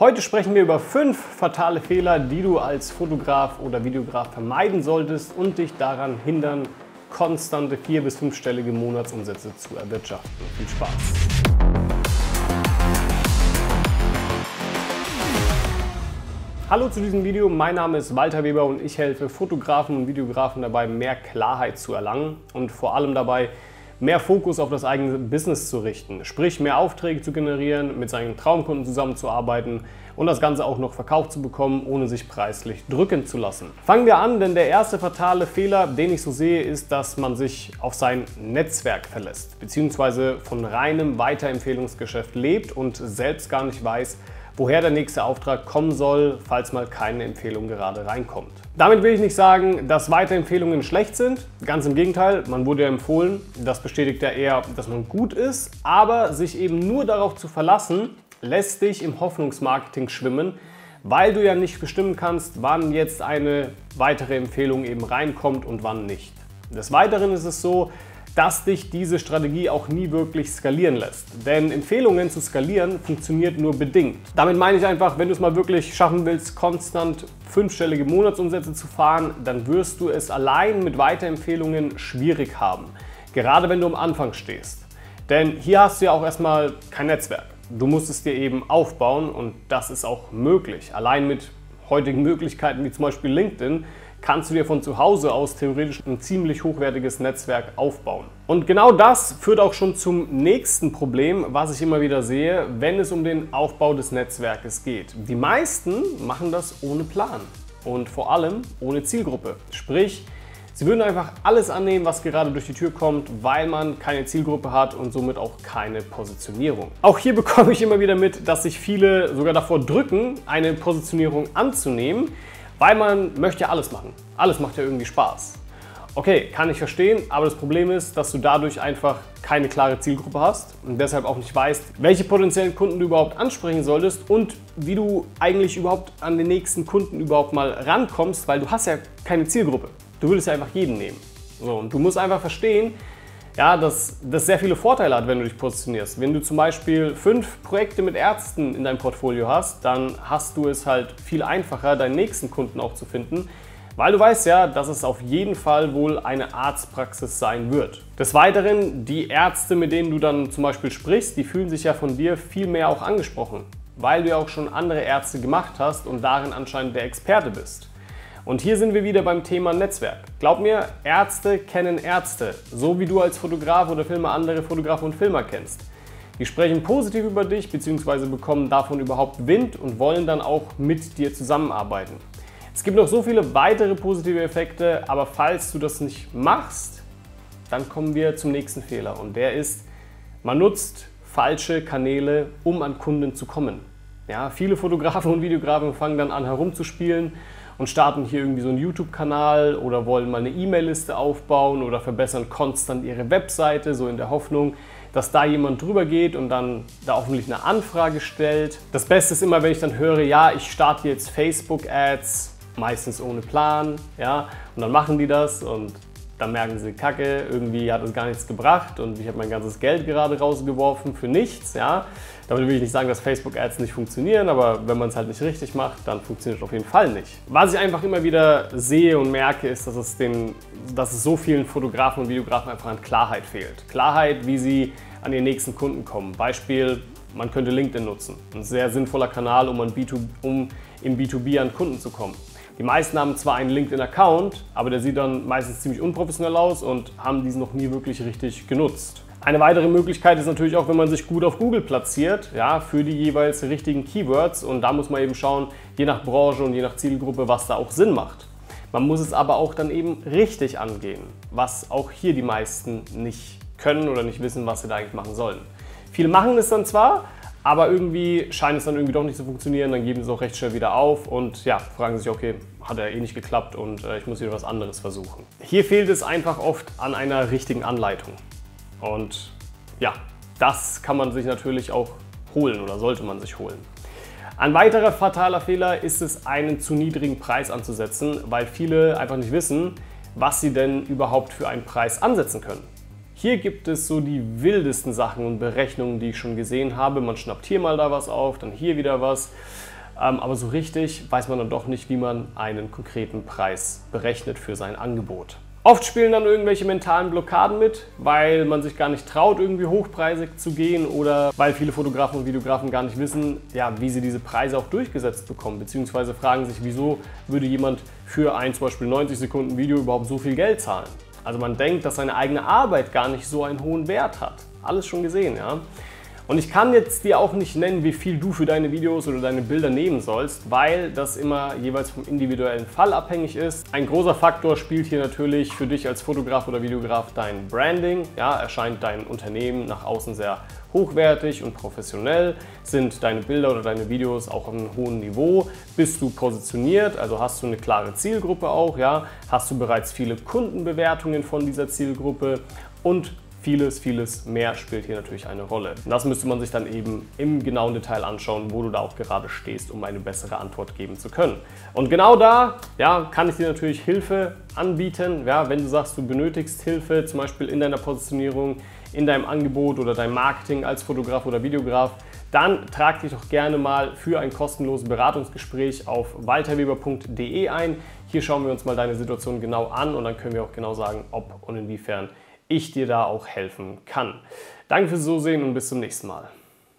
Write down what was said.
Heute sprechen wir über fünf fatale Fehler, die du als Fotograf oder Videograf vermeiden solltest und dich daran hindern, konstante vier- bis fünfstellige Monatsumsätze zu erwirtschaften. Viel Spaß! Hallo zu diesem Video, mein Name ist Walter Weber und ich helfe Fotografen und Videografen dabei, mehr Klarheit zu erlangen und vor allem dabei, mehr Fokus auf das eigene Business zu richten. Sprich, mehr Aufträge zu generieren, mit seinen Traumkunden zusammenzuarbeiten und das Ganze auch noch verkauft zu bekommen, ohne sich preislich drücken zu lassen. Fangen wir an, denn der erste fatale Fehler, den ich so sehe, ist, dass man sich auf sein Netzwerk verlässt, beziehungsweise von reinem Weiterempfehlungsgeschäft lebt und selbst gar nicht weiß, woher der nächste Auftrag kommen soll, falls mal keine Empfehlung gerade reinkommt. Damit will ich nicht sagen, dass Weiterempfehlungen schlecht sind. Ganz im Gegenteil, man wurde ja empfohlen. Das bestätigt ja eher, dass man gut ist. Aber sich eben nur darauf zu verlassen, lässt dich im Hoffnungsmarketing schwimmen, weil du ja nicht bestimmen kannst, wann jetzt eine weitere Empfehlung eben reinkommt und wann nicht. Des Weiteren ist es so, dass dich diese Strategie auch nie wirklich skalieren lässt. Denn Empfehlungen zu skalieren funktioniert nur bedingt. Damit meine ich einfach, wenn du es mal wirklich schaffen willst, konstant fünfstellige Monatsumsätze zu fahren, dann wirst du es allein mit Weiterempfehlungen schwierig haben. Gerade wenn du am Anfang stehst. Denn hier hast du ja auch erstmal kein Netzwerk. Du musst es dir eben aufbauen und das ist auch möglich. Allein mit heutigen Möglichkeiten wie zum Beispiel LinkedIn kannst du dir von zu Hause aus theoretisch ein ziemlich hochwertiges Netzwerk aufbauen. Und genau das führt auch schon zum nächsten Problem, was ich immer wieder sehe, wenn es um den Aufbau des Netzwerkes geht. Die meisten machen das ohne Plan und vor allem ohne Zielgruppe. Sprich, Sie würden einfach alles annehmen, was gerade durch die Tür kommt, weil man keine Zielgruppe hat und somit auch keine Positionierung. Auch hier bekomme ich immer wieder mit, dass sich viele sogar davor drücken, eine Positionierung anzunehmen, weil man möchte ja alles machen. Alles macht ja irgendwie Spaß. Okay, kann ich verstehen, aber das Problem ist, dass du dadurch einfach keine klare Zielgruppe hast und deshalb auch nicht weißt, welche potenziellen Kunden du überhaupt ansprechen solltest und wie du eigentlich überhaupt an den nächsten Kunden überhaupt mal rankommst, weil du hast ja keine Zielgruppe. Du würdest ja einfach jeden nehmen. So, und du musst einfach verstehen, ja, dass das sehr viele Vorteile hat, wenn du dich positionierst. Wenn du zum Beispiel fünf Projekte mit Ärzten in deinem Portfolio hast, dann hast du es halt viel einfacher, deinen nächsten Kunden auch zu finden, weil du weißt ja, dass es auf jeden Fall wohl eine Arztpraxis sein wird. Des Weiteren, die Ärzte, mit denen du dann zum Beispiel sprichst, die fühlen sich ja von dir viel mehr auch angesprochen, weil du ja auch schon andere Ärzte gemacht hast und darin anscheinend der Experte bist. Und hier sind wir wieder beim Thema Netzwerk. Glaub mir, Ärzte kennen Ärzte, so wie du als Fotograf oder Filmer andere Fotografen und Filmer kennst. Die sprechen positiv über dich bzw. bekommen davon überhaupt Wind und wollen dann auch mit dir zusammenarbeiten. Es gibt noch so viele weitere positive Effekte, aber falls du das nicht machst, dann kommen wir zum nächsten Fehler und der ist, man nutzt falsche Kanäle, um an Kunden zu kommen. Ja, viele Fotografen und Videografen fangen dann an herumzuspielen und starten hier irgendwie so einen YouTube-Kanal oder wollen mal eine E-Mail-Liste aufbauen oder verbessern konstant ihre Webseite, so in der Hoffnung, dass da jemand drüber geht und dann da hoffentlich eine Anfrage stellt. Das Beste ist immer, wenn ich dann höre, ja, ich starte jetzt Facebook-Ads, meistens ohne Plan, ja, und dann machen die das und dann merken sie, Kacke, irgendwie hat es gar nichts gebracht und ich habe mein ganzes Geld gerade rausgeworfen für nichts. Ja? Damit will ich nicht sagen, dass Facebook-Ads nicht funktionieren, aber wenn man es halt nicht richtig macht, dann funktioniert es auf jeden Fall nicht. Was ich einfach immer wieder sehe und merke, ist, dass es, den, dass es so vielen Fotografen und Videografen einfach an Klarheit fehlt. Klarheit, wie sie an ihren nächsten Kunden kommen. Beispiel, man könnte LinkedIn nutzen. Ein sehr sinnvoller Kanal, um, an B2, um im B2B an Kunden zu kommen. Die meisten haben zwar einen LinkedIn-Account, aber der sieht dann meistens ziemlich unprofessionell aus und haben diesen noch nie wirklich richtig genutzt. Eine weitere Möglichkeit ist natürlich auch, wenn man sich gut auf Google platziert, ja, für die jeweils richtigen Keywords. Und da muss man eben schauen, je nach Branche und je nach Zielgruppe, was da auch Sinn macht. Man muss es aber auch dann eben richtig angehen, was auch hier die meisten nicht können oder nicht wissen, was sie da eigentlich machen sollen. Viele machen es dann zwar, aber irgendwie scheint es dann irgendwie doch nicht zu funktionieren, dann geben sie auch recht schnell wieder auf und ja, fragen sich, okay, hat ja eh nicht geklappt und äh, ich muss wieder was anderes versuchen. Hier fehlt es einfach oft an einer richtigen Anleitung. Und ja, das kann man sich natürlich auch holen oder sollte man sich holen. Ein weiterer fataler Fehler ist es, einen zu niedrigen Preis anzusetzen, weil viele einfach nicht wissen, was sie denn überhaupt für einen Preis ansetzen können. Hier gibt es so die wildesten Sachen und Berechnungen, die ich schon gesehen habe. Man schnappt hier mal da was auf, dann hier wieder was. Ähm, aber so richtig weiß man dann doch nicht, wie man einen konkreten Preis berechnet für sein Angebot. Oft spielen dann irgendwelche mentalen Blockaden mit, weil man sich gar nicht traut, irgendwie hochpreisig zu gehen oder weil viele Fotografen und Videografen gar nicht wissen, ja, wie sie diese Preise auch durchgesetzt bekommen, beziehungsweise fragen sich, wieso würde jemand für ein zum Beispiel 90 Sekunden Video überhaupt so viel Geld zahlen. Also man denkt, dass seine eigene Arbeit gar nicht so einen hohen Wert hat. Alles schon gesehen, ja. Und ich kann jetzt dir auch nicht nennen, wie viel du für deine Videos oder deine Bilder nehmen sollst, weil das immer jeweils vom individuellen Fall abhängig ist. Ein großer Faktor spielt hier natürlich für dich als Fotograf oder Videograf dein Branding. Ja, erscheint dein Unternehmen nach außen sehr hochwertig und professionell? Sind deine Bilder oder deine Videos auch auf einem hohen Niveau? Bist du positioniert? Also hast du eine klare Zielgruppe auch? Ja? Hast du bereits viele Kundenbewertungen von dieser Zielgruppe? Und Vieles, vieles mehr spielt hier natürlich eine Rolle. Und das müsste man sich dann eben im genauen Detail anschauen, wo du da auch gerade stehst, um eine bessere Antwort geben zu können. Und genau da ja, kann ich dir natürlich Hilfe anbieten. Ja, wenn du sagst, du benötigst Hilfe, zum Beispiel in deiner Positionierung, in deinem Angebot oder deinem Marketing als Fotograf oder Videograf, dann trag dich doch gerne mal für ein kostenloses Beratungsgespräch auf walterweber.de ein. Hier schauen wir uns mal deine Situation genau an und dann können wir auch genau sagen, ob und inwiefern ich dir da auch helfen kann. Danke fürs Zusehen und bis zum nächsten Mal.